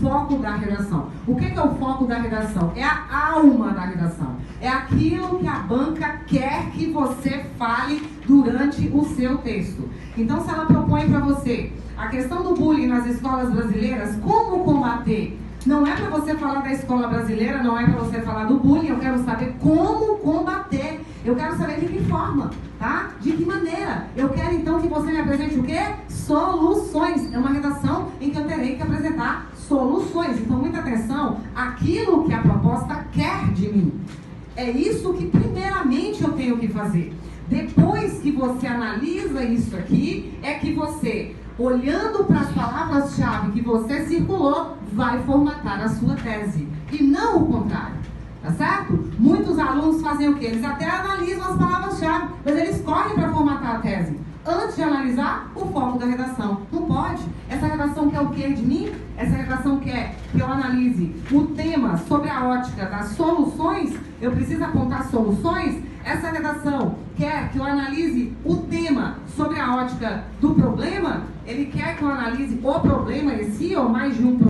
foco da redação. O que é o foco da redação? É a alma da redação. É aquilo que a banca quer que você fale durante o seu texto. Então, se ela propõe para você a questão do bullying nas escolas brasileiras, como combater? Não é para você falar da escola brasileira, não é para você falar do bullying, eu quero saber como combater. Eu quero saber de que forma, tá? De que maneira. Eu quero então que você me apresente o quê? Soluções. É uma redação em que eu terei que apresentar soluções. Então, muita atenção, aquilo que a proposta quer de mim. É isso que primeiramente eu tenho que fazer. Depois que você analisa isso aqui, é que você, olhando para as palavras-chave que você circulou, vai formatar a sua tese. E não o contrário. Tá certo? Muitos alunos fazem o quê? Eles até analisam as palavras-chave, mas eles correm para formatar a tese. Antes de analisar o foco da redação. Não pode. Essa redação quer o quê de mim? Essa redação quer que eu analise o tema sobre a ótica das soluções. Eu preciso apontar soluções. Essa redação quer que eu analise o tema sobre a ótica do problema. Ele quer que eu analise o problema em si ou mais de um problema.